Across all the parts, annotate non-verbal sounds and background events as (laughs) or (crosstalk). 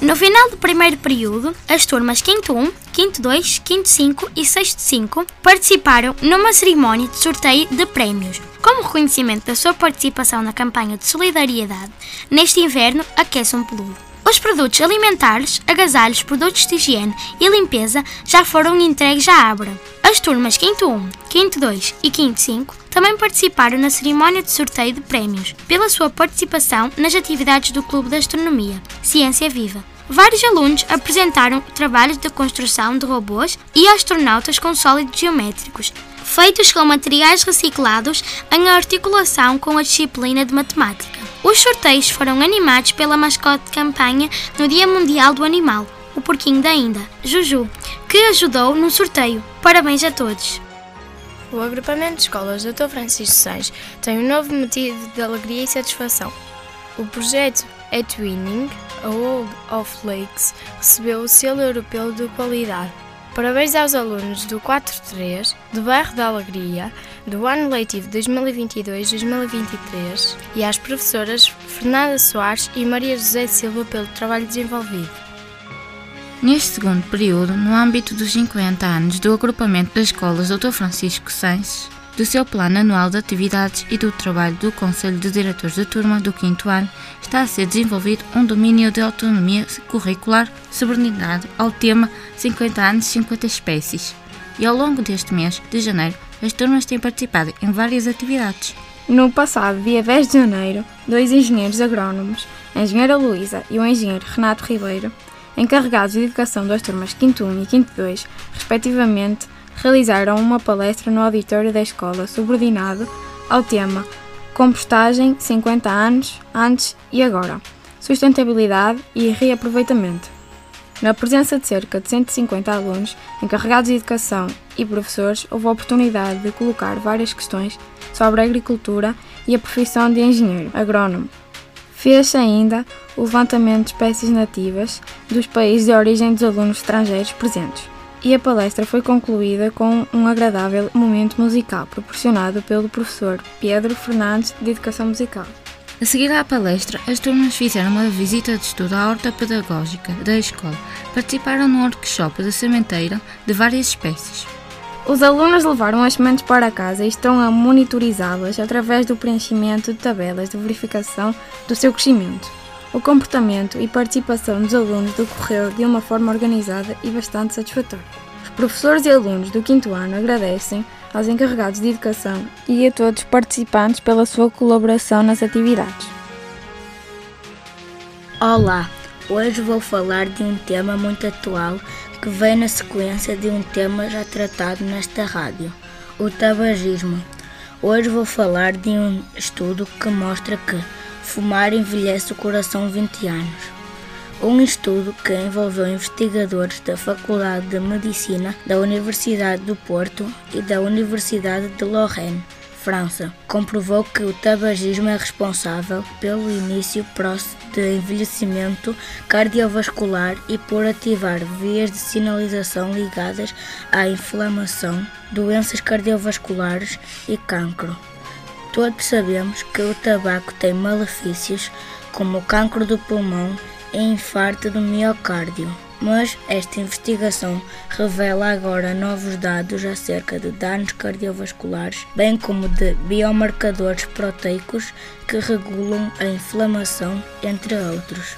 No final do primeiro período, as turmas 5 1, 5 2, 5 5 e 6 5 participaram numa cerimónia de sorteio de prémios, como reconhecimento da sua participação na campanha de solidariedade. Neste inverno, aquece um peludo. Os produtos alimentares, agasalhos, produtos de higiene e limpeza já foram entregues à Abra. As turmas 5 1, 5 2 e 5 5 também participaram na cerimónia de sorteio de prémios, pela sua participação nas atividades do Clube de Astronomia, Ciência Viva. Vários alunos apresentaram trabalhos de construção de robôs e astronautas com sólidos geométricos, feitos com materiais reciclados em articulação com a disciplina de matemática. Os sorteios foram animados pela mascote de campanha no Dia Mundial do Animal, o porquinho da Inda, Juju, que ajudou no sorteio. Parabéns a todos! O agrupamento de escolas Dr. Francisco Sais tem um novo motivo de alegria e satisfação. O projeto Etwinning, a World of Lakes, recebeu o selo europeu de qualidade. Parabéns aos alunos do 4-3, do Bairro da Alegria, do ano letivo 2022-2023 e às professoras Fernanda Soares e Maria José Silva pelo trabalho desenvolvido. Neste segundo período, no âmbito dos 50 anos do agrupamento das escolas Dr. Francisco Sainz, do seu plano anual de atividades e do trabalho do Conselho de Diretores da Turma do 5 ano, está a ser desenvolvido um domínio de autonomia curricular subordinado ao tema 50 anos, 50 espécies. E ao longo deste mês de janeiro, as turmas têm participado em várias atividades. No passado dia 10 de janeiro, dois engenheiros agrónomos, a engenheira Luísa e o engenheiro Renato Ribeiro, encarregados de educação das turmas 5 1 e 5 2, respectivamente, realizaram uma palestra no auditório da escola subordinado ao tema Compostagem 50 anos, antes e agora, sustentabilidade e reaproveitamento. Na presença de cerca de 150 alunos, encarregados de educação e professores, houve a oportunidade de colocar várias questões sobre a agricultura e a profissão de engenheiro agrónomo. Fez-se ainda o levantamento de espécies nativas dos países de origem dos alunos estrangeiros presentes. E a palestra foi concluída com um agradável momento musical proporcionado pelo professor Pedro Fernandes de Educação Musical. A seguir à palestra, as turmas fizeram uma visita de estudo à horta pedagógica da escola. Participaram num workshop de sementeira de várias espécies. Os alunos levaram as sementes para casa e estão a monitorizá-las através do preenchimento de tabelas de verificação do seu crescimento. O comportamento e participação dos alunos decorreu de uma forma organizada e bastante satisfatória. Os professores e alunos do quinto ano agradecem aos encarregados de educação e a todos os participantes pela sua colaboração nas atividades. Olá, hoje vou falar de um tema muito atual que vem na sequência de um tema já tratado nesta rádio, o tabagismo. Hoje vou falar de um estudo que mostra que fumar envelhece o coração 20 anos. Um estudo que envolveu investigadores da Faculdade de Medicina da Universidade do Porto e da Universidade de Lorraine, França, comprovou que o tabagismo é responsável pelo início próximo de envelhecimento cardiovascular e por ativar vias de sinalização ligadas à inflamação, doenças cardiovasculares e cancro. Todos sabemos que o tabaco tem malefícios como o cancro do pulmão e infarto do miocárdio. Mas esta investigação revela agora novos dados acerca de danos cardiovasculares, bem como de biomarcadores proteicos que regulam a inflamação, entre outros.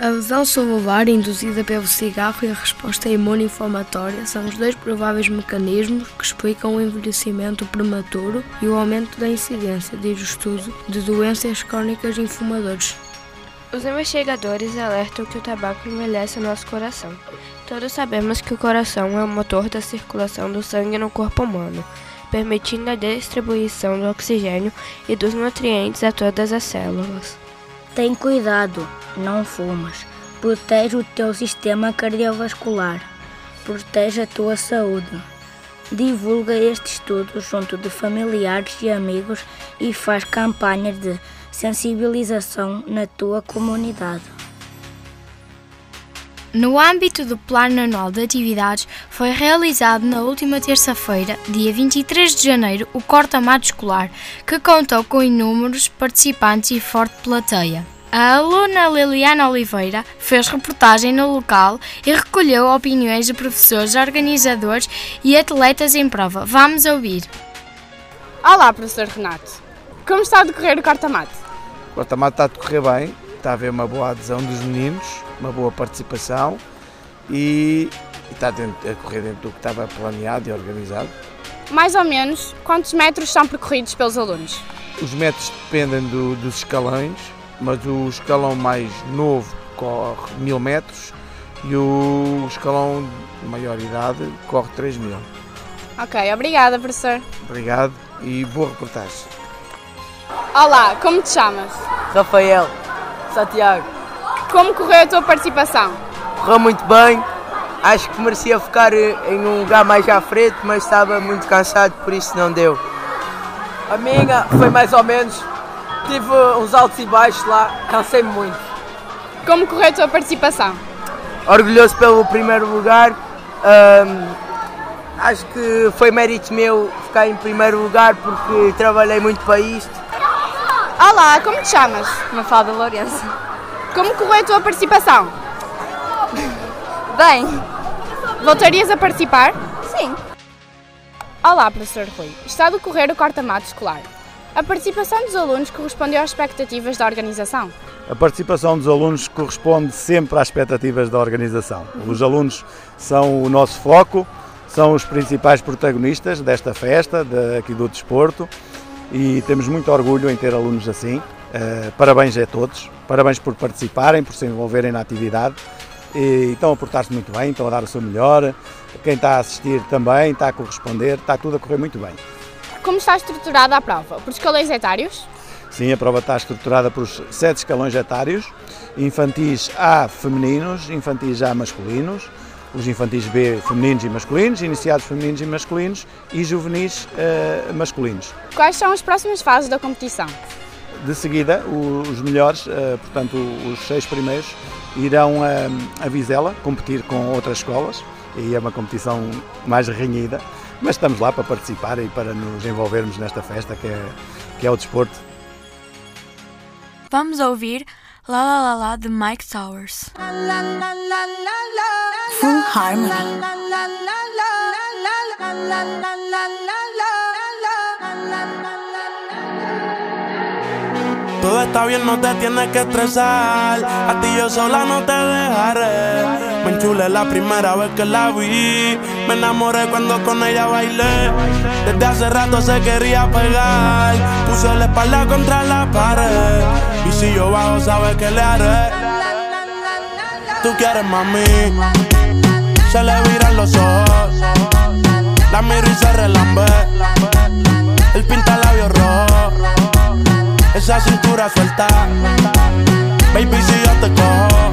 A lesão celular induzida pelo cigarro e a resposta imunoinflamatória são os dois prováveis mecanismos que explicam o envelhecimento prematuro e o aumento da incidência, diz o estudo, de doenças crónicas em fumadores. Os investigadores alertam que o tabaco envelhece o nosso coração. Todos sabemos que o coração é o motor da circulação do sangue no corpo humano. permitindo a distribuição do oxigênio e dos nutrientes a todas as células. Tem cuidado, não fumas. Protege o teu sistema cardiovascular. Protege a tua saúde. Divulga este estudo junto de familiares e amigos e faz campanhas de sensibilização na tua comunidade. No âmbito do Plano Anual de Atividades, foi realizado na última terça-feira, dia 23 de janeiro, o corta-mato escolar, que contou com inúmeros participantes e forte plateia. A aluna Liliana Oliveira fez reportagem no local e recolheu opiniões de professores, organizadores e atletas em prova. Vamos ouvir. Olá, professor Renato. Como está a decorrer o corta-mato? O corta-mato está a decorrer bem, está a haver uma boa adesão dos meninos, uma boa participação e, e está dentro, a correr dentro do que estava planeado e organizado. Mais ou menos, quantos metros são percorridos pelos alunos? Os metros dependem do, dos escalões, mas o escalão mais novo corre mil metros e o escalão de maior idade corre 3 mil. Ok, obrigada, professor. Obrigado e boa reportagem. Olá, como te chamas? Rafael, Santiago. Como correu a tua participação? Correu muito bem. Acho que merecia ficar em um lugar mais à frente, mas estava muito cansado, por isso não deu. A minha foi mais ou menos. Tive uns altos e baixos lá, cansei-me muito. Como correu a tua participação? Orgulhoso pelo primeiro lugar. Acho que foi mérito meu ficar em primeiro lugar porque trabalhei muito para isto. Olá, como te chamas? Mafalda Lourenço. Como correu a tua participação? Bem. Voltarias a participar? Sim. Olá, professor Rui. Está a decorrer o corta-mato escolar. A participação dos alunos correspondeu às expectativas da organização? A participação dos alunos corresponde sempre às expectativas da organização. Os alunos são o nosso foco, são os principais protagonistas desta festa, aqui do desporto, e temos muito orgulho em ter alunos assim. Uh, parabéns a todos, parabéns por participarem, por se envolverem na atividade e estão a portar-se muito bem, estão a dar o seu melhor. Quem está a assistir também está a corresponder, está tudo a correr muito bem. Como está estruturada a prova? Por escalões etários? Sim, a prova está estruturada por sete escalões etários, infantis A femininos, infantis A masculinos, os infantis B femininos e masculinos, iniciados femininos e masculinos e juvenis uh, masculinos. Quais são as próximas fases da competição? De seguida, os melhores, uh, portanto os seis primeiros, irão a, a Vizela competir com outras escolas e é uma competição mais renhida, mas estamos lá para participar e para nos envolvermos nesta festa que é, que é o desporto. Vamos ouvir La La La La de Mike Towers. Full Harmony. Todo está bien, no te tienes que estresar. A ti yo sola no te dejaré. Me enchulé la primera vez que la vi. Me enamoré cuando con ella bailé. Desde hace rato se quería pegar. Puse la espalda contra la pared. Y si yo bajo, sabes que le haré. Tú quieres mami. Se le viran los ojos. La miro y se relambe. El pinta labios rojo esa cintura suelta. Baby, si yo te cojo,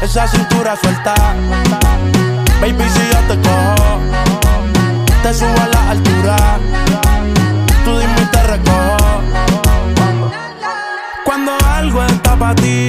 Esa cintura suelta. Baby, si yo te cojo, te subo a la altura. Tú dime y te recojo. Cuando algo está para ti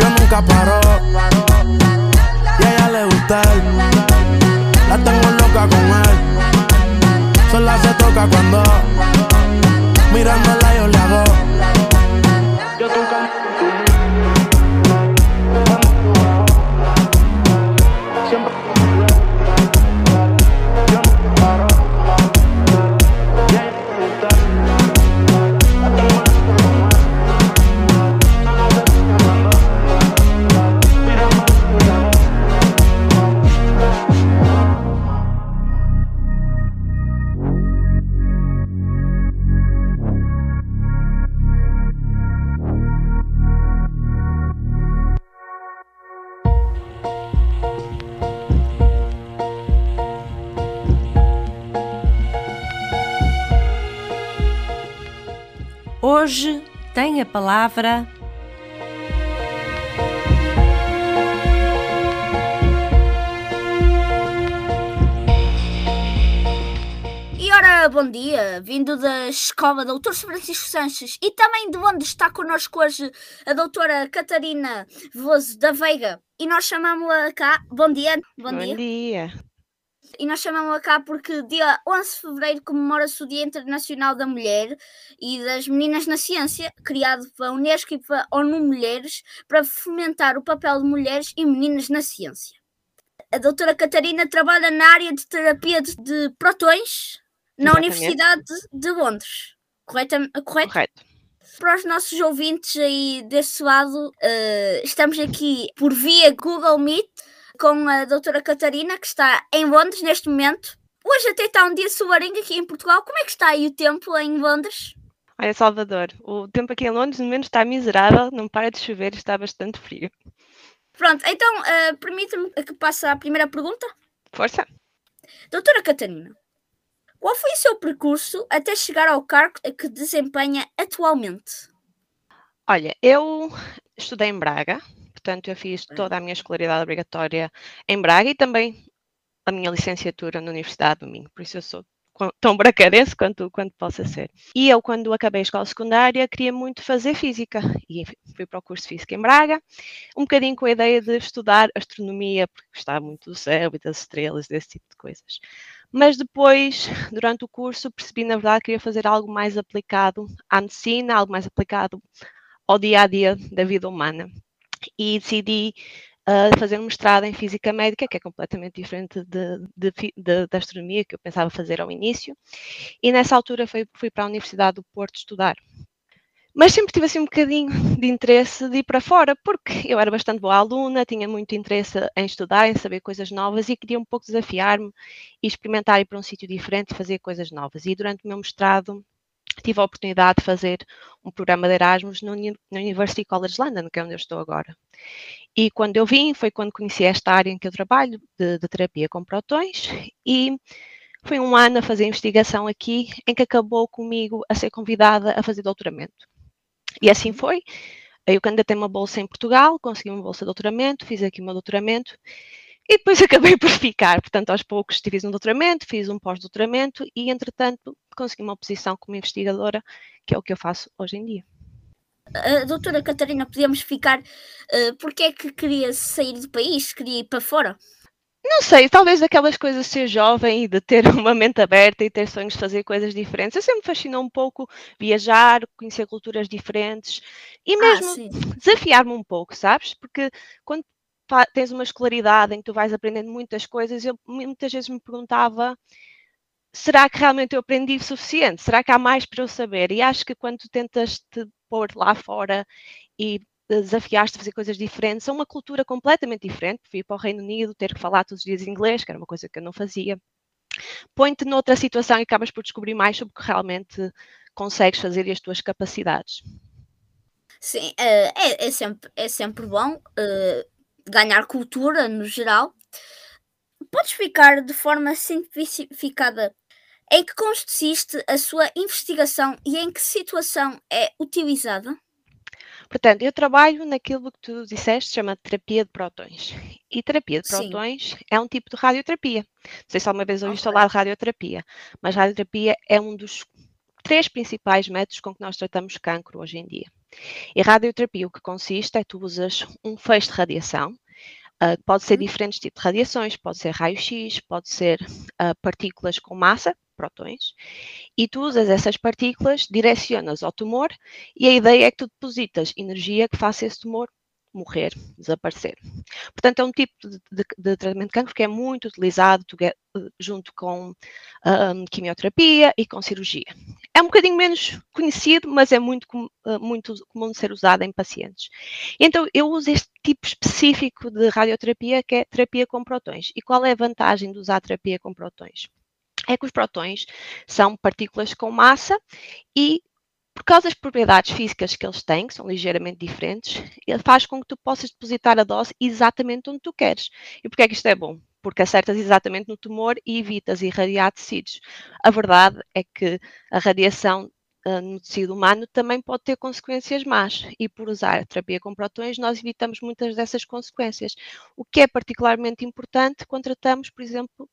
Yo nunca paro. Y a ella le gusta él. La tengo loca con él. Sola se toca cuando mirándola yo le Hoje tem a palavra. E ora, bom dia, vindo da Escola Doutor Francisco Sanches e também de onde está connosco hoje a doutora Catarina Veloso da Veiga. E nós chamamos-la cá. Bom dia. Bom, bom dia. dia. E nós chamamos-la cá porque dia 11 de fevereiro comemora-se o Dia Internacional da Mulher e das Meninas na Ciência, criado pela Unesco e pela ONU Mulheres para fomentar o papel de mulheres e meninas na ciência. A doutora Catarina trabalha na área de terapia de, de protões na Exatamente. Universidade de Londres. Correto? Correto? Correto. Para os nossos ouvintes aí desse lado, uh, estamos aqui por via Google Meet com a doutora Catarina, que está em Londres neste momento. Hoje até está um dia solarinho aqui em Portugal. Como é que está aí o tempo em Londres? Olha, Salvador, o tempo aqui em Londres no momento está miserável, não para de chover, está bastante frio. Pronto, então uh, permita-me que passe à primeira pergunta. Força. Doutora Catarina, qual foi o seu percurso até chegar ao cargo que desempenha atualmente? Olha, eu estudei em Braga, portanto eu fiz toda a minha escolaridade obrigatória em Braga e também a minha licenciatura na Universidade do Minho, por isso eu sou tão bracarense quanto, quanto possa ser. E eu, quando acabei a escola secundária, queria muito fazer física e fui para o curso de física em Braga, um bocadinho com a ideia de estudar astronomia, porque gostava muito do céu e das estrelas, desse tipo de coisas. Mas depois, durante o curso, percebi, na verdade, que queria fazer algo mais aplicado à medicina, algo mais aplicado ao dia a dia da vida humana e decidi uh, fazer um mestrado em Física Médica, que é completamente diferente da astronomia que eu pensava fazer ao início. E nessa altura fui, fui para a Universidade do Porto estudar. Mas sempre tive assim um bocadinho de interesse de ir para fora, porque eu era bastante boa aluna, tinha muito interesse em estudar, em saber coisas novas e queria um pouco desafiar-me e experimentar ir para um sítio diferente e fazer coisas novas. E durante o meu mestrado tive a oportunidade de fazer um programa de Erasmus no, no University College London, que é onde eu estou agora. E quando eu vim, foi quando conheci esta área em que eu trabalho, de, de terapia com protões, e foi um ano a fazer investigação aqui, em que acabou comigo a ser convidada a fazer doutoramento. E assim foi. Eu candidatei uma bolsa em Portugal, consegui uma bolsa de doutoramento, fiz aqui o meu doutoramento, e depois (laughs) acabei por ficar, portanto, aos poucos fiz um doutoramento, fiz um pós-doutoramento e, entretanto, consegui uma posição como investigadora, que é o que eu faço hoje em dia. Uh, doutora Catarina, podíamos ficar. Uh, Porquê é que queria sair do país? Queria ir para fora? Não sei, talvez aquelas coisas de ser jovem e de ter (laughs) uma mente aberta e ter sonhos de fazer coisas diferentes. Eu sempre me fascinou um pouco viajar, conhecer culturas diferentes e ah, mesmo ah, desafiar-me um pouco, sabes? Porque quando tens uma escolaridade em que tu vais aprendendo muitas coisas, eu muitas vezes me perguntava será que realmente eu aprendi o suficiente? Será que há mais para eu saber? E acho que quando tu tentas te pôr lá fora e desafiaste a fazer coisas diferentes, é uma cultura completamente diferente. Fui para o Reino Unido, ter que falar todos os dias inglês, que era uma coisa que eu não fazia. põe-te noutra situação e acabas por descobrir mais sobre o que realmente consegues fazer e as tuas capacidades. Sim, é, é, sempre, é sempre bom uh, ganhar cultura no geral. Podes explicar de forma simplificada em que consiste a sua investigação e em que situação é utilizada? Portanto, eu trabalho naquilo que tu disseste, chama terapia de protões. E terapia de protões Sim. é um tipo de radioterapia. Não sei se alguma vez ouviste okay. falar de radioterapia, mas radioterapia é um dos três principais métodos com que nós tratamos cancro hoje em dia. E radioterapia, o que consiste é tu usas um feixe de radiação, Uh, pode ser uhum. diferentes tipos de radiações, pode ser raio-x, pode ser uh, partículas com massa, protões, e tu usas essas partículas, direcionas ao tumor, e a ideia é que tu depositas energia que faça esse tumor morrer, desaparecer. Portanto, é um tipo de, de, de tratamento de cancro que é muito utilizado junto com um, quimioterapia e com cirurgia. É um bocadinho menos conhecido, mas é muito, uh, muito comum de ser usado em pacientes. Então, eu uso este tipo específico de radioterapia, que é terapia com protões. E qual é a vantagem de usar terapia com protões? É que os protões são partículas com massa e por causa das propriedades físicas que eles têm, que são ligeiramente diferentes, ele faz com que tu possas depositar a dose exatamente onde tu queres. E porquê é que isto é bom? Porque acertas exatamente no tumor e evitas irradiar tecidos. A verdade é que a radiação uh, no tecido humano também pode ter consequências más. E por usar a terapia com protões, nós evitamos muitas dessas consequências. O que é particularmente importante quando tratamos, por exemplo,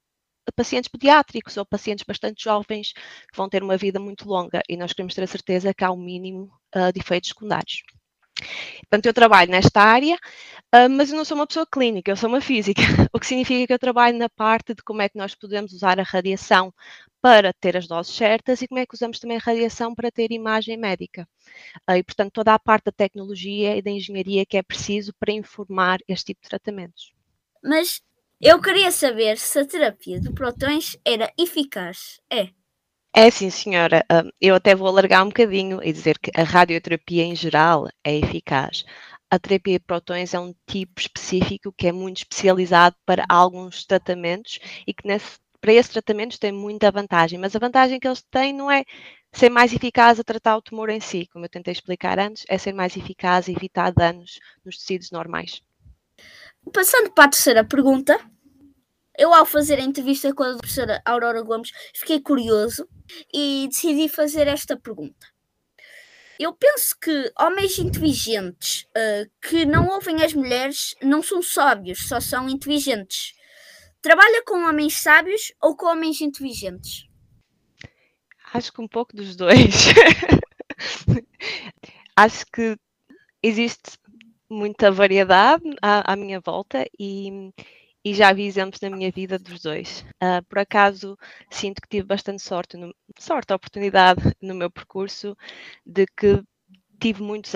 pacientes pediátricos ou pacientes bastante jovens que vão ter uma vida muito longa e nós queremos ter a certeza que há um mínimo uh, de efeitos secundários. Portanto, eu trabalho nesta área, uh, mas eu não sou uma pessoa clínica, eu sou uma física, (laughs) o que significa que eu trabalho na parte de como é que nós podemos usar a radiação para ter as doses certas e como é que usamos também a radiação para ter imagem médica. Uh, e, portanto, toda a parte da tecnologia e da engenharia que é preciso para informar este tipo de tratamentos. Mas eu queria saber se a terapia de protões era eficaz. É. É sim, senhora. Eu até vou alargar um bocadinho e dizer que a radioterapia em geral é eficaz. A terapia de protões é um tipo específico que é muito especializado para alguns tratamentos e que nesse, para esses tratamentos tem muita vantagem. Mas a vantagem que eles têm não é ser mais eficaz a tratar o tumor em si, como eu tentei explicar antes, é ser mais eficaz a evitar danos nos tecidos normais. Passando para a terceira pergunta, eu ao fazer a entrevista com a professora Aurora Gomes fiquei curioso e decidi fazer esta pergunta. Eu penso que homens inteligentes uh, que não ouvem as mulheres não são sábios, só são inteligentes. Trabalha com homens sábios ou com homens inteligentes? Acho que um pouco dos dois. (laughs) Acho que existe muita variedade à, à minha volta e, e, já vi exemplos na minha vida dos dois. Uh, por acaso, sinto que tive bastante sorte, no, sorte, oportunidade no meu percurso de que tive muitos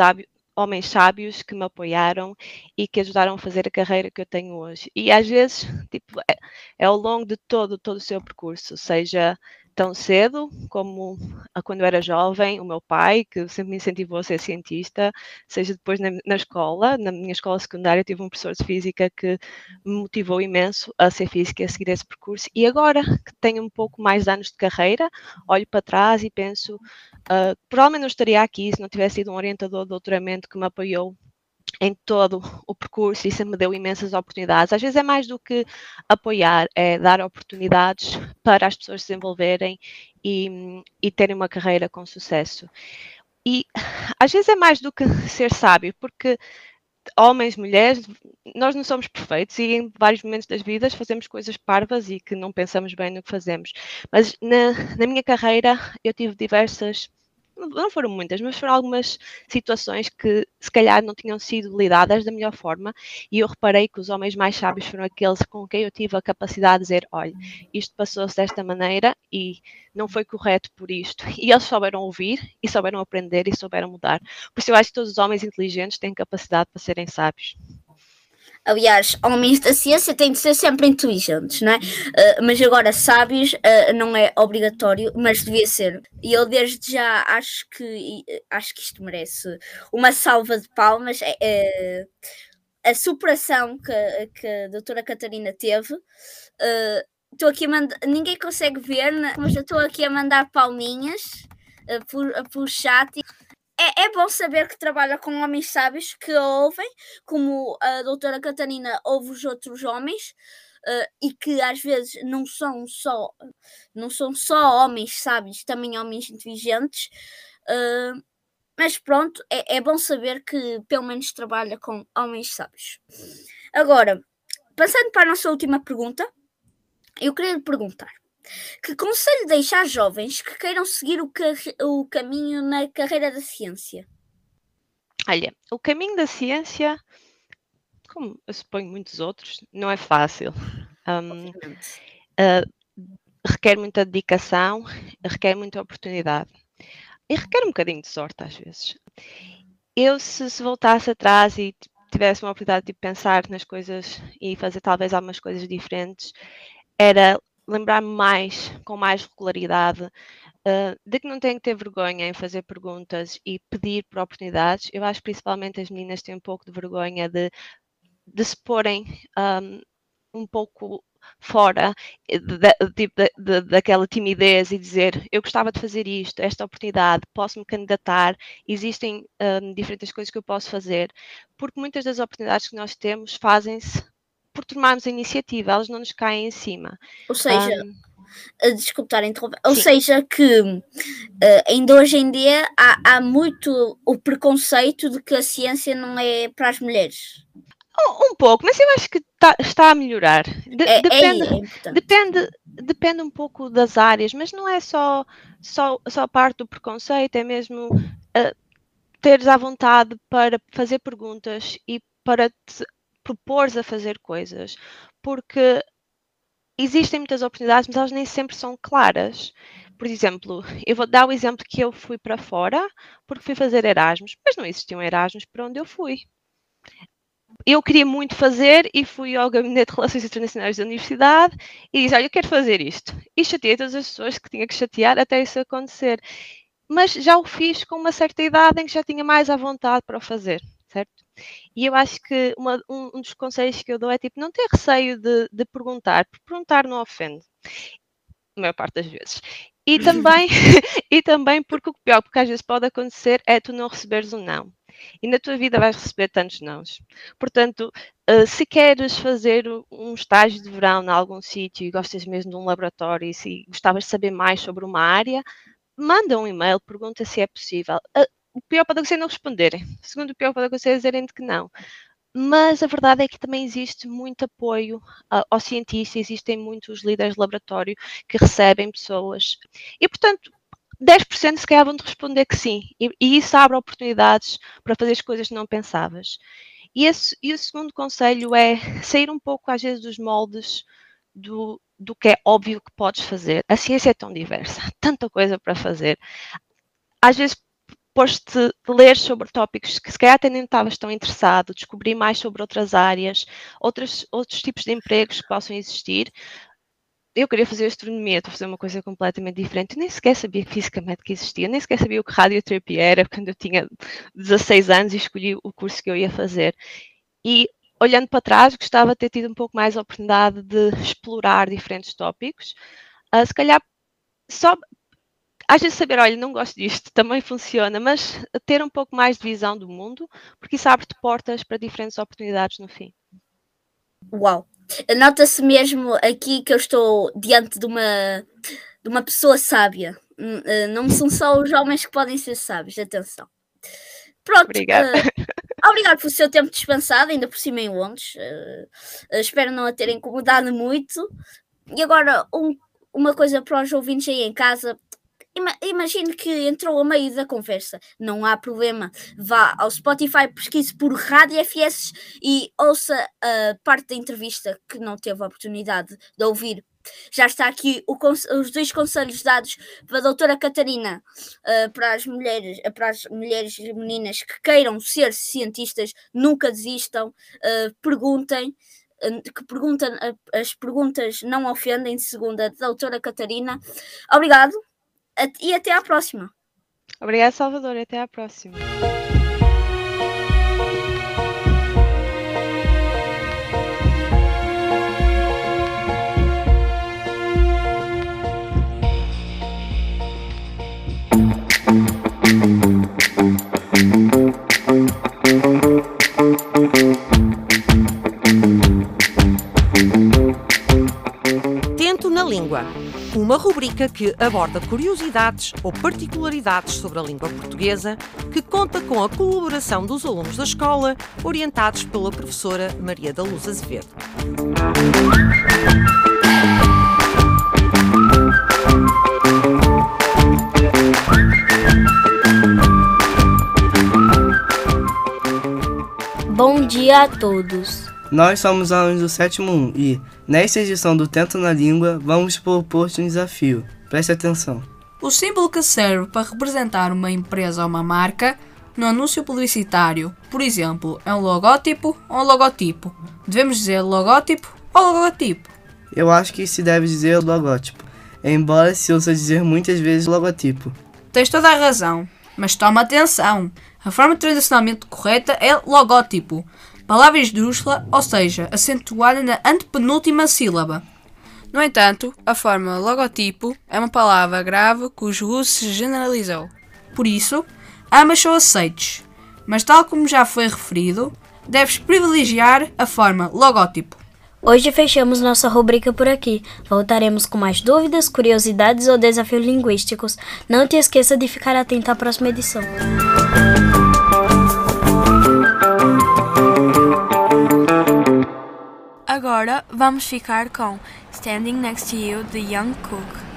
homens sábios que me apoiaram e que ajudaram a fazer a carreira que eu tenho hoje. E às vezes, tipo, é, é ao longo de todo, todo o seu percurso, seja tão cedo como quando era jovem, o meu pai, que sempre me incentivou a ser cientista, seja depois na, na, escola, na minha escola secundária, tive um professor de física que me motivou imenso a ser física e a seguir esse percurso. E agora que tenho um pouco mais de anos de carreira, olho para trás e penso, uh, provavelmente não estaria aqui se não tivesse sido um orientador de doutoramento que me apoiou em todo o percurso e isso me deu imensas oportunidades. Às vezes é mais do que apoiar, é dar oportunidades para as pessoas se desenvolverem e, e terem uma carreira com sucesso. E às vezes é mais do que ser sábio, porque homens, mulheres, nós não somos perfeitos e em vários momentos das vidas fazemos coisas parvas e que não pensamos bem no que fazemos. Mas na, na minha carreira eu tive diversas não foram muitas, mas foram algumas situações que se calhar não tinham sido lidadas da melhor forma e eu reparei que os homens mais sábios foram aqueles com quem eu tive a capacidade de dizer, olha, isto passou-se desta maneira e não foi correto por isto. E eles souberam ouvir e souberam aprender e souberam mudar. Por isso eu acho que todos os homens inteligentes têm capacidade para serem sábios. Aliás, homens da ciência têm de ser sempre inteligentes, não é? Uh, mas agora, sábios uh, não é obrigatório, mas devia ser. E eu desde já acho que acho que isto merece uma salva de palmas. É, a superação que, que a doutora Catarina teve uh, estou aqui a mandar. Ninguém consegue ver, né? mas eu estou aqui a mandar palminhas uh, por, uh, por chat. É, é, bom saber que trabalha com homens sábios que ouvem, como a doutora Catarina ouve os outros homens. Uh, e que às vezes não são só não são só homens sábios, também homens inteligentes. Uh, mas pronto, é, é bom saber que pelo menos trabalha com homens sábios. Agora, passando para a nossa última pergunta, eu queria perguntar: que conselho deixa às jovens que queiram seguir o, o caminho na carreira da ciência? Olha, o caminho da ciência, como eu suponho muitos outros, não é fácil. Um, uh, requer muita dedicação, requer muita oportunidade e requer um bocadinho de sorte às vezes. Eu, se, se voltasse atrás e tivesse uma oportunidade de pensar nas coisas e fazer talvez algumas coisas diferentes, era lembrar-me mais, com mais regularidade, uh, de que não tenho que ter vergonha em fazer perguntas e pedir por oportunidades. Eu acho que principalmente as meninas têm um pouco de vergonha de, de se porem um, um pouco fora da, tipo, da, daquela timidez e dizer eu gostava de fazer isto, esta oportunidade, posso me candidatar, existem um, diferentes coisas que eu posso fazer, porque muitas das oportunidades que nós temos fazem-se por tomarmos a iniciativa, elas não nos caem em cima. Ou seja, um, desculpe estar a interromper, ou seja, que uh, ainda hoje em dia há, há muito o preconceito de que a ciência não é para as mulheres. Um pouco, mas eu acho que tá, está a melhorar. De, é, é depende, é depende, depende um pouco das áreas, mas não é só, só, só parte do preconceito, é mesmo uh, teres à vontade para fazer perguntas e para te propores a fazer coisas, porque existem muitas oportunidades, mas elas nem sempre são claras. Por exemplo, eu vou dar o exemplo que eu fui para fora porque fui fazer Erasmus, mas não existiam Erasmus para onde eu fui eu queria muito fazer e fui ao Gabinete de Relações Internacionais da Universidade e disse: Olha, eu quero fazer isto. E chateei todas as pessoas que tinha que chatear até isso acontecer. Mas já o fiz com uma certa idade em que já tinha mais à vontade para o fazer, certo? E eu acho que uma, um, um, dos conselhos que eu dou é tipo: não ter receio de, de perguntar, porque perguntar não ofende. A maior parte das vezes. E também, (laughs) (laughs) e também porque o pior que às vezes pode acontecer é tu não receberes um não e na tua vida vais receber tantos nãos. Portanto, uh, se queres fazer um estágio de verão em algum sítio e gostas mesmo de um laboratório e se gostavas de saber mais sobre uma área, manda um e-mail, pergunta se é possível. O pior pode acontecer é não responderem. O segundo, pior pode acontecer é dizerem que não. Mas a verdade é que também existe muito apoio uh, cientistas, existem muitos líderes de laboratório que recebem pessoas. E, portanto, 10% se calhar vão responder que sim, e, e, isso abre oportunidades para fazer as coisas que não pensavas. E, esse, e o segundo conselho é sair um pouco, às vezes, dos moldes do, do que é óbvio que podes fazer. A ciência é tão diversa, tanta coisa para fazer. Às vezes, pôs-te ler sobre tópicos que se calhar até nem estavas tão interessado, descobrir mais sobre outras áreas, outros, outros tipos de empregos que possam existir, eu queria fazer astronomia, estou a fazer uma coisa completamente diferente. Eu nem sequer sabia fisicamente que existia, nem sequer sabia o que radioterapia era quando eu tinha 16 anos e escolhi o curso que eu ia fazer. E olhando para trás, gostava de ter tido um pouco mais a oportunidade de explorar diferentes tópicos. Uh, se calhar só às vezes saber, olha, não gosto disto, também funciona, mas ter um pouco mais de visão do mundo, porque isso abre-te portas para diferentes oportunidades no fim. Uau! Nota-se mesmo aqui que eu estou diante de uma, de uma pessoa sábia. Hum, eh, não são só os homens que podem ser sábios, atenção. Pronto. Obrigada. Uh, obrigado pelo seu tempo dispensado, ainda por cima em Londres. Uh, uh, espero não a ter incomodado muito. E agora, um, uma coisa para os ouvintes aí em casa: Imagine que entrou a meio da conversa, não há problema. Vá ao Spotify, pesquise por Rádio FS e ouça a parte da entrevista que não teve a oportunidade de ouvir. Já está aqui os dois conselhos dados pela doutora Catarina uh, para as mulheres, uh, para as mulheres e meninas que queiram ser cientistas, nunca desistam, uh, perguntem que perguntam, as perguntas não ofendem, segundo a doutora Catarina. Obrigado e até à próxima. Obrigada, Salvador, até à próxima. Rubrica que aborda curiosidades ou particularidades sobre a língua portuguesa, que conta com a colaboração dos alunos da escola, orientados pela professora Maria da Luz Azevedo. Bom dia a todos. Nós somos alunos do sétimo 1 e, nesta edição do Tento na Língua, vamos propor-te um desafio. Preste atenção. O símbolo que serve para representar uma empresa ou uma marca no anúncio publicitário, por exemplo, é um logótipo ou um logotipo. Devemos dizer logótipo ou logotipo? Eu acho que se deve dizer logótipo, embora se ouça dizer muitas vezes logotipo. Tens toda a razão, mas toma atenção. A forma tradicionalmente correta é logótipo, palavra esdrúxula, ou seja, acentuada na antepenúltima sílaba. No entanto, a forma logotipo é uma palavra grave cujo uso se generalizou. Por isso, ambas são aceites, mas tal como já foi referido, deves privilegiar a forma logótipo. Hoje fechamos nossa rubrica por aqui. Voltaremos com mais dúvidas, curiosidades ou desafios linguísticos. Não te esqueça de ficar atento à próxima edição. Agora vamos ficar com Standing Next to You, The Young Cook.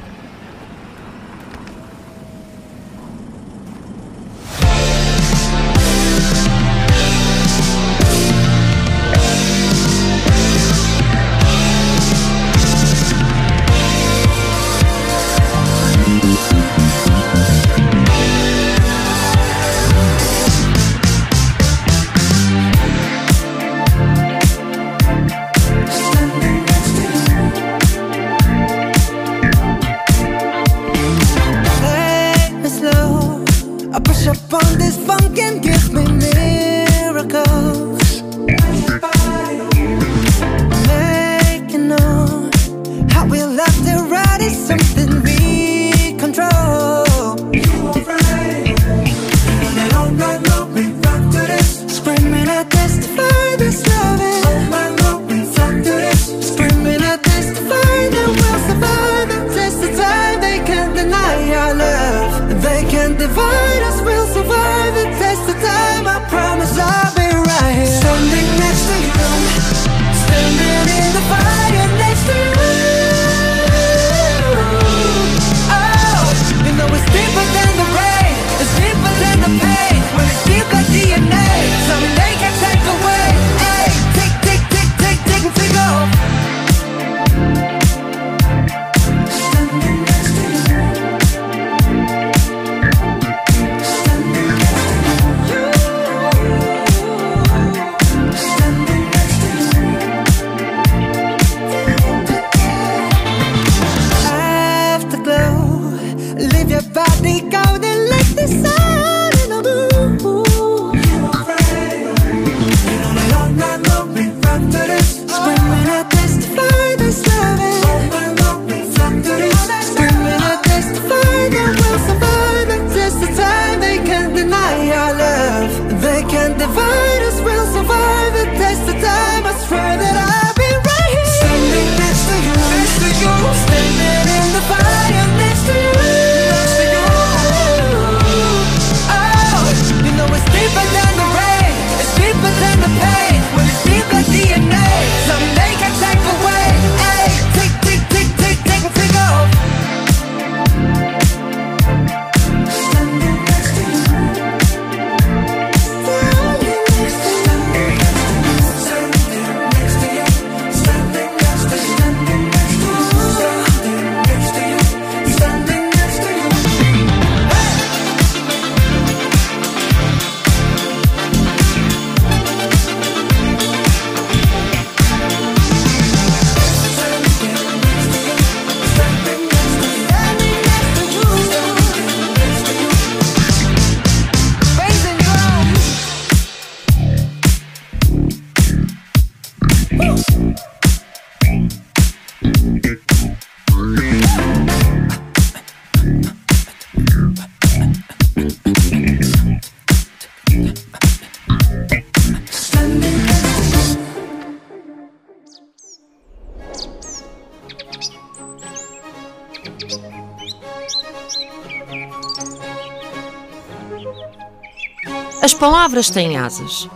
Palavras têm asas.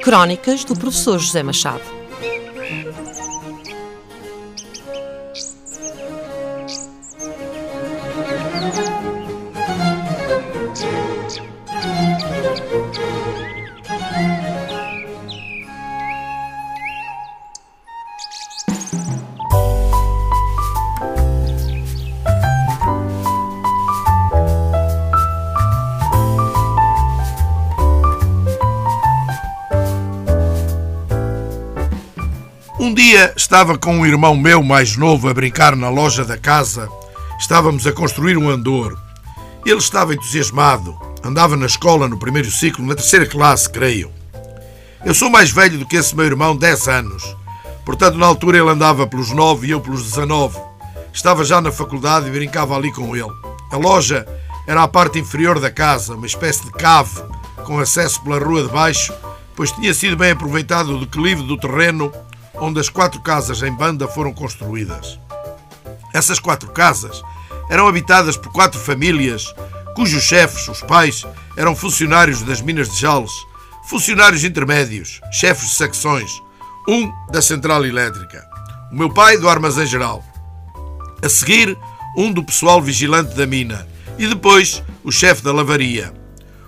Crónicas do professor José Machado. Estava com um irmão meu mais novo a brincar na loja da casa. Estávamos a construir um andor. Ele estava entusiasmado. Andava na escola no primeiro ciclo, na terceira classe, creio. Eu sou mais velho do que esse meu irmão, 10 anos. Portanto, na altura ele andava pelos 9 e eu pelos 19. Estava já na faculdade e brincava ali com ele. A loja era a parte inferior da casa, uma espécie de cave, com acesso pela rua de baixo, pois tinha sido bem aproveitado o declive do terreno onde as quatro casas em banda foram construídas. Essas quatro casas eram habitadas por quatro famílias cujos chefes, os pais, eram funcionários das minas de Jales, funcionários intermédios, chefes de secções, um da central elétrica, o meu pai do armazém geral. A seguir, um do pessoal vigilante da mina e depois o chefe da lavaria.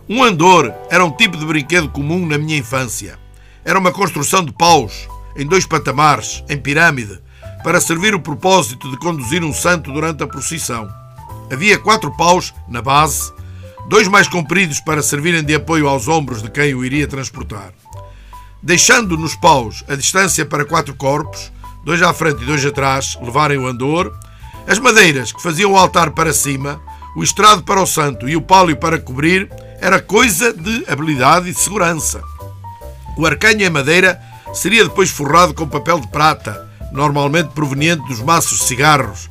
Um andor era um tipo de brinquedo comum na minha infância. Era uma construção de paus, em dois patamares, em pirâmide, para servir o propósito de conduzir um santo durante a procissão. Havia quatro paus na base, dois mais compridos para servirem de apoio aos ombros de quem o iria transportar. Deixando nos paus a distância para quatro corpos, dois à frente e dois atrás, levarem o andor, as madeiras que faziam o altar para cima, o estrado para o santo e o pálio para cobrir, era coisa de habilidade e de segurança. O arcanho em madeira seria depois forrado com papel de prata, normalmente proveniente dos maços de cigarros,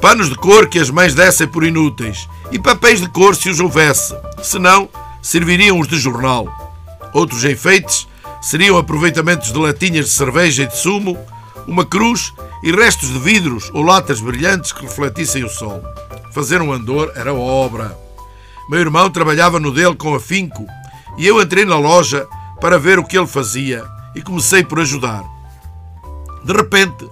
panos de cor que as mães dessem por inúteis e papéis de cor se os houvesse, senão serviriam os de jornal. Outros enfeites seriam aproveitamentos de latinhas de cerveja e de sumo, uma cruz e restos de vidros ou latas brilhantes que refletissem o sol. Fazer um andor era obra. Meu irmão trabalhava no dele com afinco e eu entrei na loja para ver o que ele fazia e comecei por ajudar. De repente,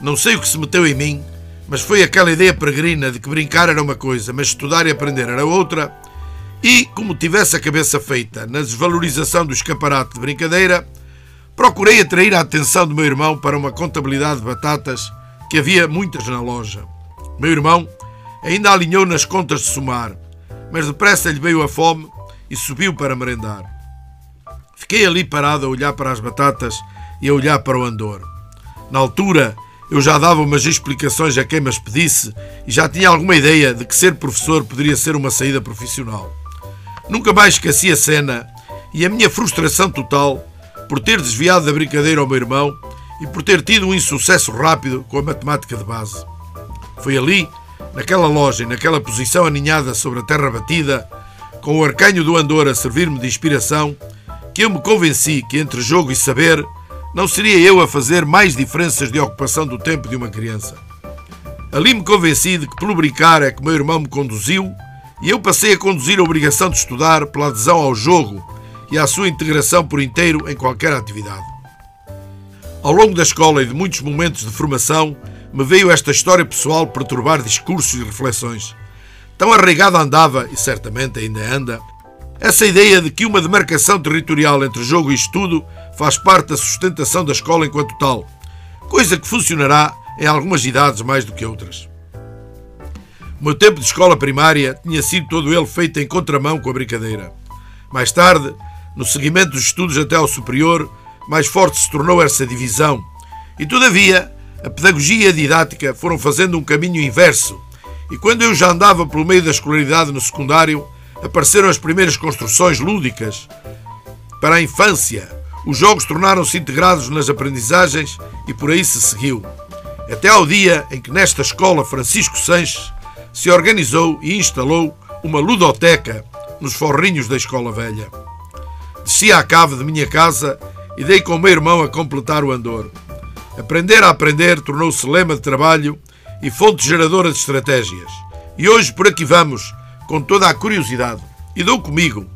não sei o que se meteu em mim, mas foi aquela ideia peregrina de que brincar era uma coisa, mas estudar e aprender era outra, e, como tivesse a cabeça feita na desvalorização do escaparate de brincadeira, procurei atrair a atenção do meu irmão para uma contabilidade de batatas que havia muitas na loja. Meu irmão ainda alinhou nas contas de somar, mas depressa lhe veio a fome e subiu para merendar. Fiquei ali parado a olhar para as batatas e a olhar para o andor. Na altura, eu já dava umas explicações a quem me as pedisse e já tinha alguma ideia de que ser professor poderia ser uma saída profissional. Nunca mais esqueci a cena e a minha frustração total por ter desviado da brincadeira ao meu irmão e por ter tido um insucesso rápido com a matemática de base. Foi ali, naquela loja e naquela posição aninhada sobre a terra batida, com o arcanho do Andor a servir-me de inspiração, que eu me convenci que entre jogo e saber não seria eu a fazer mais diferenças de ocupação do tempo de uma criança. Ali me convenci de que pelo brincar é que meu irmão me conduziu e eu passei a conduzir a obrigação de estudar pela adesão ao jogo e à sua integração por inteiro em qualquer atividade. Ao longo da escola e de muitos momentos de formação, me veio esta história pessoal perturbar discursos e reflexões. Tão arraigada andava, e certamente ainda anda, essa ideia de que uma demarcação territorial entre jogo e estudo faz parte da sustentação da escola enquanto tal, coisa que funcionará em algumas idades mais do que outras. O meu tempo de escola primária tinha sido todo ele feito em contramão com a brincadeira. Mais tarde, no seguimento dos estudos até ao superior, mais forte se tornou essa divisão. E todavia, a pedagogia e a didática foram fazendo um caminho inverso. E quando eu já andava pelo meio da escolaridade no secundário, apareceram as primeiras construções lúdicas. Para a infância, os jogos tornaram-se integrados nas aprendizagens e por aí se seguiu. Até ao dia em que nesta escola Francisco Sanches se organizou e instalou uma ludoteca nos forrinhos da escola velha. Desci à cave de minha casa e dei com o meu irmão a completar o andor. Aprender a aprender tornou-se lema de trabalho e fonte geradora de estratégias. E hoje por aqui vamos, com toda a curiosidade, e dou comigo,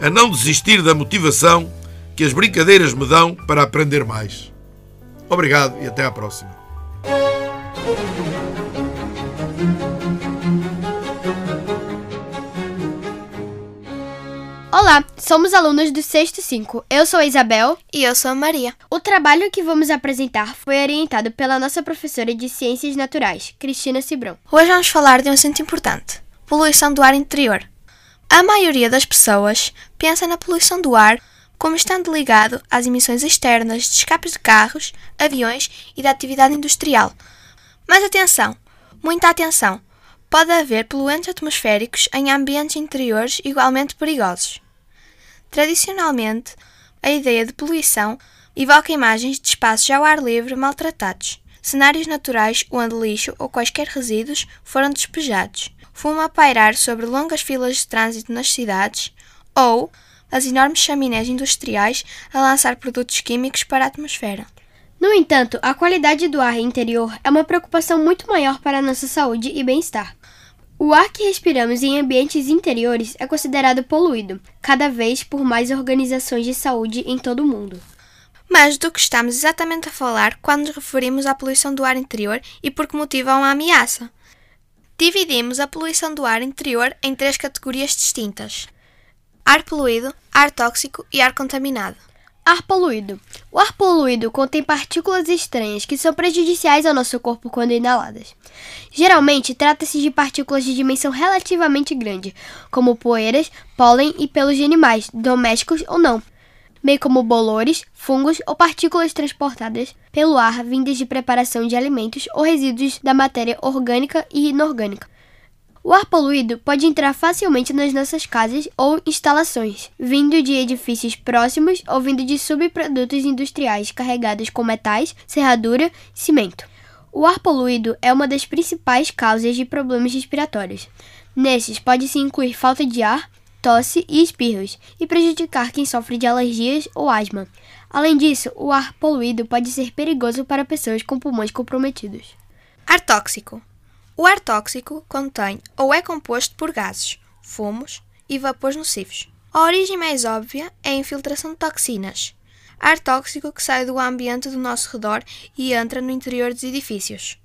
a não desistir da motivação que as brincadeiras me dão para aprender mais. Obrigado e até à próxima. Olá, somos alunos do sexto 5. Eu sou a Isabel. E eu sou a Maria. O trabalho que vamos apresentar foi orientado pela nossa professora de Ciências Naturais, Cristina Cibrão. Hoje vamos falar de um assunto importante: poluição do ar interior. A maioria das pessoas pensa na poluição do ar como estando ligado às emissões externas de escapes de carros, aviões e da atividade industrial. Mas atenção, muita atenção! Pode haver poluentes atmosféricos em ambientes interiores igualmente perigosos. Tradicionalmente, a ideia de poluição evoca imagens de espaços ao ar livre maltratados, cenários naturais onde lixo ou quaisquer resíduos foram despejados, fumo a pairar sobre longas filas de trânsito nas cidades ou as enormes chaminés industriais a lançar produtos químicos para a atmosfera. No entanto, a qualidade do ar interior é uma preocupação muito maior para a nossa saúde e bem-estar. O ar que respiramos em ambientes interiores é considerado poluído, cada vez por mais organizações de saúde em todo o mundo. Mas do que estamos exatamente a falar quando nos referimos à poluição do ar interior e por que motivo uma ameaça? Dividimos a poluição do ar interior em três categorias distintas: ar poluído, ar tóxico e ar contaminado. Ar poluído. O ar poluído contém partículas estranhas que são prejudiciais ao nosso corpo quando inaladas. Geralmente, trata-se de partículas de dimensão relativamente grande, como poeiras, pólen e pelos de animais, domésticos ou não, bem como bolores, fungos ou partículas transportadas pelo ar vindas de preparação de alimentos ou resíduos da matéria orgânica e inorgânica. O ar poluído pode entrar facilmente nas nossas casas ou instalações, vindo de edifícios próximos ou vindo de subprodutos industriais carregados com metais, serradura, cimento. O ar poluído é uma das principais causas de problemas respiratórios. Nesses pode-se incluir falta de ar, tosse e espirros, e prejudicar quem sofre de alergias ou asma. Além disso, o ar poluído pode ser perigoso para pessoas com pulmões comprometidos. Ar tóxico. O ar tóxico contém ou é composto por gases, fumos e vapores nocivos. A origem mais óbvia é a infiltração de toxinas, ar tóxico que sai do ambiente do nosso redor e entra no interior dos edifícios.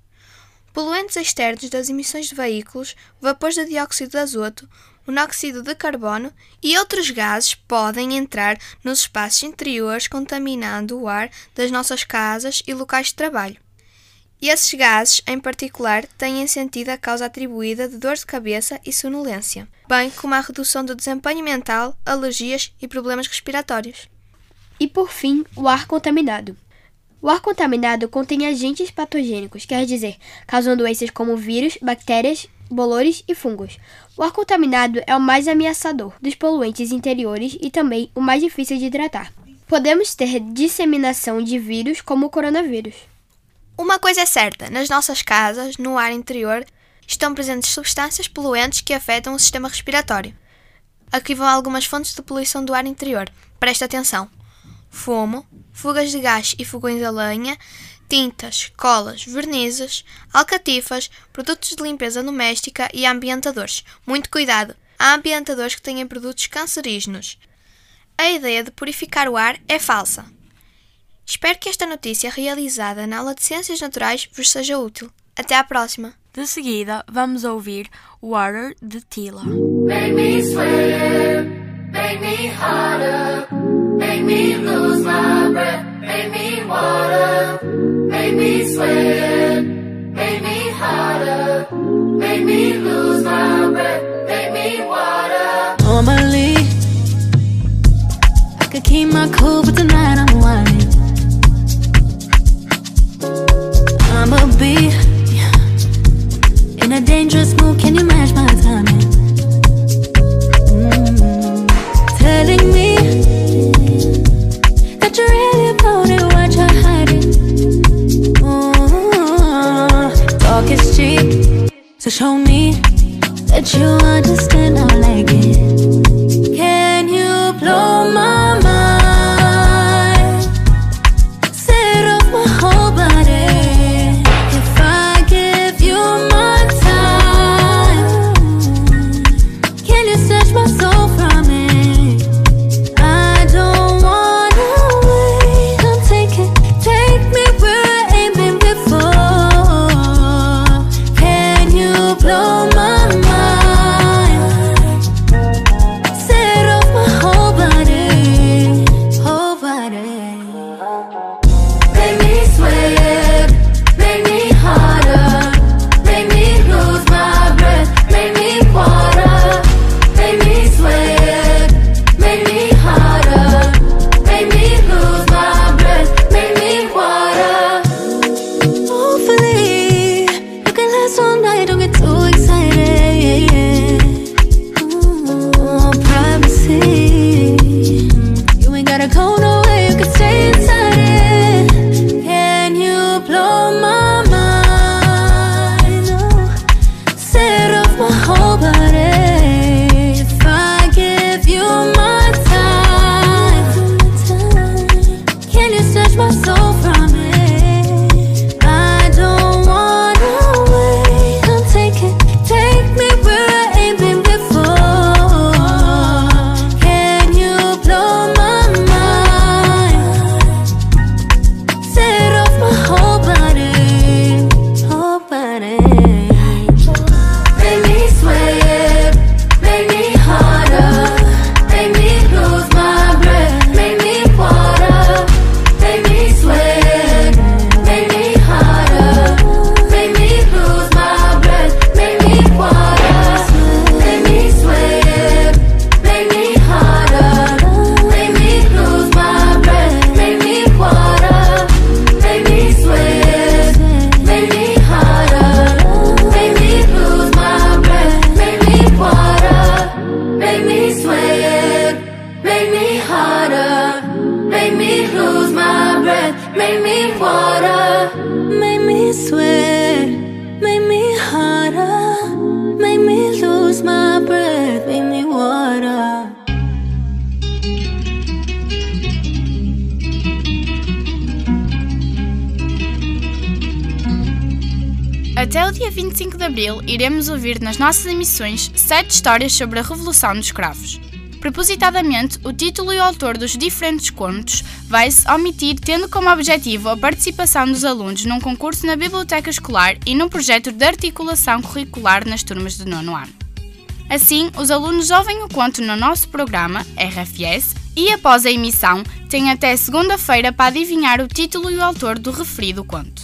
Poluentes externos das emissões de veículos, vapores de dióxido de azoto, monóxido de carbono e outros gases podem entrar nos espaços interiores contaminando o ar das nossas casas e locais de trabalho. E esses gases, em particular, têm sentido a causa atribuída de dor de cabeça e sonolência, bem como a redução do desempenho mental, alergias e problemas respiratórios. E por fim, o ar contaminado. O ar contaminado contém agentes patogênicos, quer dizer, causam doenças como vírus, bactérias, bolores e fungos. O ar contaminado é o mais ameaçador dos poluentes interiores e também o mais difícil de tratar. Podemos ter disseminação de vírus como o coronavírus. Uma coisa é certa: nas nossas casas, no ar interior, estão presentes substâncias poluentes que afetam o sistema respiratório. Aqui vão algumas fontes de poluição do ar interior. Presta atenção: fumo, fugas de gás e fogões a lenha, tintas, colas, vernizes, alcatifas, produtos de limpeza doméstica e ambientadores. Muito cuidado! Há ambientadores que têm produtos cancerígenos. A ideia de purificar o ar é falsa. Espero que esta notícia realizada na aula de Ciências Naturais vos seja útil. Até à próxima! De seguida, vamos ouvir Water de Tila. Make me sweat, make me harder, make me lose my breath, make me water, make me sweat, make me harder, make me lose my breath, make me water. Normally, I could keep my cool, but tonight I'm whining. I'ma be in a dangerous mood. Can you Tony. Iremos ouvir nas nossas emissões sete histórias sobre a Revolução dos Cravos. Propositadamente, o título e o autor dos diferentes contos vai-se omitir, tendo como objetivo a participação dos alunos num concurso na biblioteca escolar e num projeto de articulação curricular nas turmas de nono ano. Assim, os alunos ouvem o conto no nosso programa, RFS, e após a emissão, têm até segunda-feira para adivinhar o título e o autor do referido conto.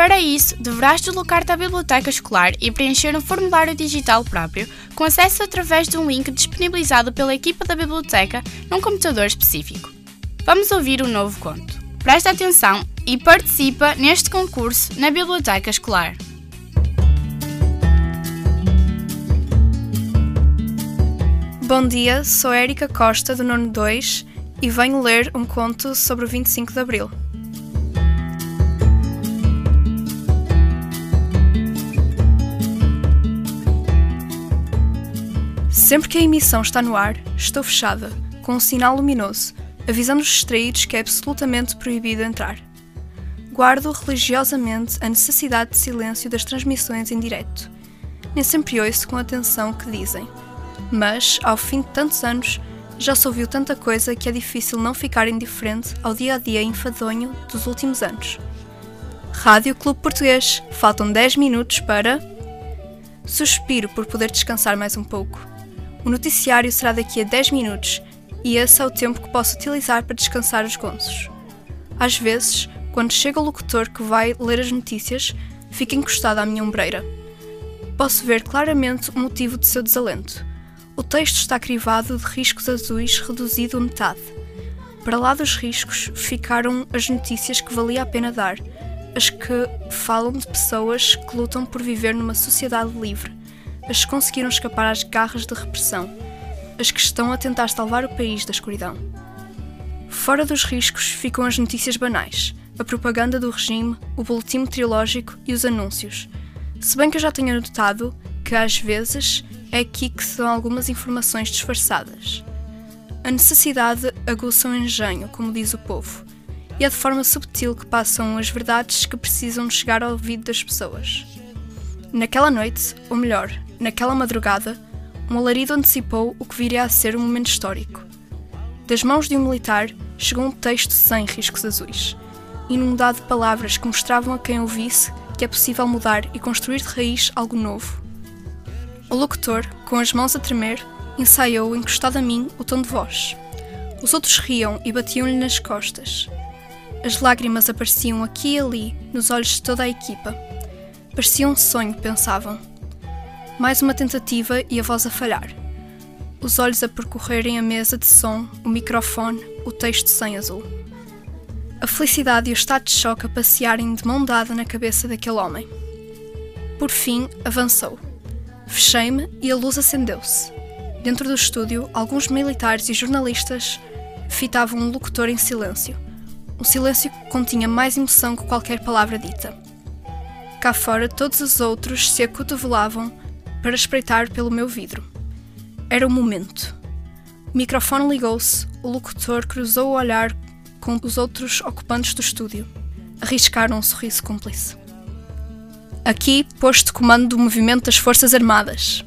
Para isso, deverás deslocar-te à biblioteca escolar e preencher um formulário digital próprio, com acesso através de um link disponibilizado pela equipa da biblioteca num computador específico. Vamos ouvir o novo conto. Presta atenção e participa neste concurso na biblioteca escolar. Bom dia, sou Érica Costa, do Nono 2, e venho ler um conto sobre o 25 de Abril. Sempre que a emissão está no ar, estou fechada, com um sinal luminoso, avisando os distraídos que é absolutamente proibido entrar. Guardo religiosamente a necessidade de silêncio das transmissões em direto. Nem sempre ouço com atenção o que dizem. Mas, ao fim de tantos anos, já se ouviu tanta coisa que é difícil não ficar indiferente ao dia a dia enfadonho dos últimos anos. Rádio Clube Português, faltam 10 minutos para. Suspiro por poder descansar mais um pouco. O noticiário será daqui a 10 minutos e esse é o tempo que posso utilizar para descansar os gonços. Às vezes, quando chega o locutor que vai ler as notícias, fica encostado à minha ombreira. Posso ver claramente o motivo de seu desalento. O texto está crivado de riscos azuis reduzido a metade. Para lá dos riscos ficaram as notícias que valia a pena dar, as que falam de pessoas que lutam por viver numa sociedade livre, as que conseguiram escapar às garras da repressão, as que estão a tentar salvar o país da escuridão. Fora dos riscos ficam as notícias banais, a propaganda do regime, o boletim meteorológico e os anúncios. Se bem que eu já tenho notado que às vezes é aqui que são algumas informações disfarçadas. A necessidade aguça o engenho, como diz o povo, e é de forma subtil que passam as verdades que precisam de chegar ao ouvido das pessoas. Naquela noite, ou melhor, naquela madrugada, um alarido antecipou o que viria a ser um momento histórico. Das mãos de um militar chegou um texto sem riscos azuis, inundado de palavras que mostravam a quem ouvisse que é possível mudar e construir de raiz algo novo. O locutor, com as mãos a tremer, ensaiou, encostado a mim, o tom de voz. Os outros riam e batiam-lhe nas costas. As lágrimas apareciam aqui e ali, nos olhos de toda a equipa. Parecia um sonho, pensavam. Mais uma tentativa e a voz a falhar. Os olhos a percorrerem a mesa de som, o microfone, o texto sem azul. A felicidade e o estado de choque a passearem de mão dada na cabeça daquele homem. Por fim, avançou. Fechei-me e a luz acendeu-se. Dentro do estúdio, alguns militares e jornalistas fitavam um locutor em silêncio. Um silêncio que continha mais emoção que qualquer palavra dita. Cá fora, todos os outros se acotovelavam para espreitar pelo meu vidro. Era o momento. O microfone ligou-se, o locutor cruzou o olhar com os outros ocupantes do estúdio. Arriscaram um sorriso cúmplice. Aqui, posto comando do movimento das Forças Armadas.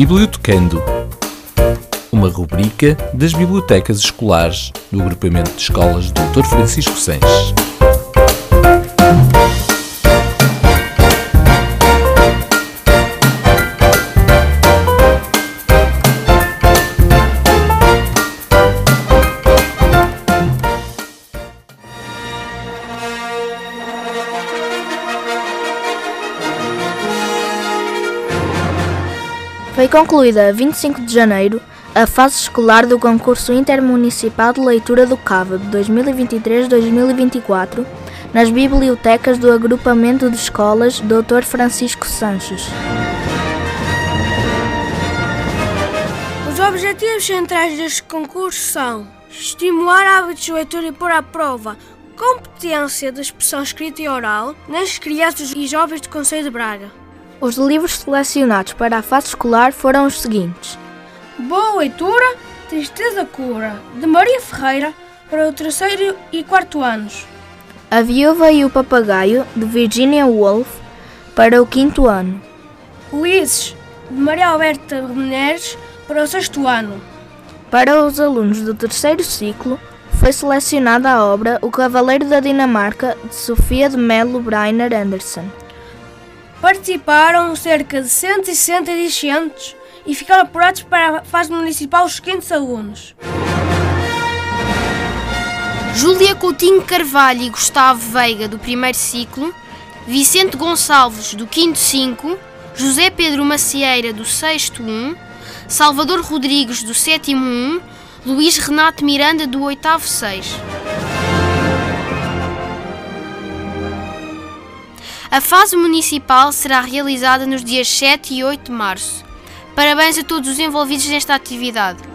Bibliotecando uma rubrica das bibliotecas escolares do agrupamento de escolas Dr. Francisco Sanches. Concluída a 25 de janeiro a fase escolar do concurso intermunicipal de leitura do CAVA de 2023-2024 nas bibliotecas do agrupamento de escolas Dr. Francisco Sanches. Os objetivos centrais deste concurso são estimular hábitos de leitura e pôr à prova competência de expressão escrita e oral nas crianças e jovens do Conselho de Braga. Os livros selecionados para a fase escolar foram os seguintes: Boa Leitura, Tristeza Cura, de Maria Ferreira, para o terceiro e quarto anos. A Viúva e o Papagaio, de Virginia Woolf, para o quinto ano. Ulisses, de Maria Alberta Menezes, para o sexto ano. Para os alunos do terceiro ciclo, foi selecionada a obra O Cavaleiro da Dinamarca, de Sofia de Mello Brainer Anderson. Participaram cerca de 160 discentes e ficaram apurados para a fase municipal os seguintes alunos. Júlia Coutinho Carvalho e Gustavo Veiga, do primeiro ciclo, Vicente Gonçalves, do quinto 5, José Pedro Macieira, do sexto 1, Salvador Rodrigues, do sétimo 1, Luís Renato Miranda, do oitavo 6. A fase municipal será realizada nos dias 7 e 8 de março. Parabéns a todos os envolvidos nesta atividade.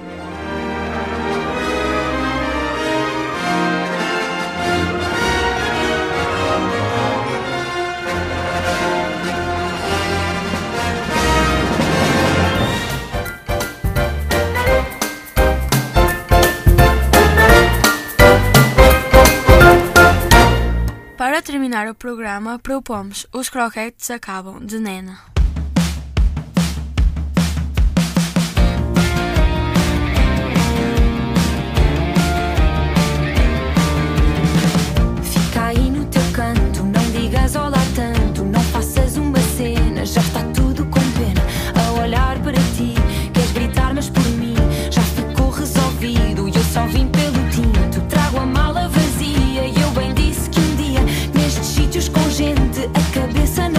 Para terminar o programa, propomos Os Croquetes Acabam, de Nena. Com gente, a cabeça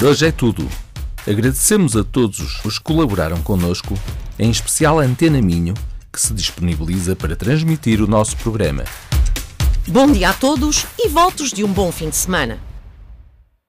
Por hoje é tudo. Agradecemos a todos os que colaboraram connosco, em especial a Antena Minho, que se disponibiliza para transmitir o nosso programa. Bom dia a todos e votos de um bom fim de semana.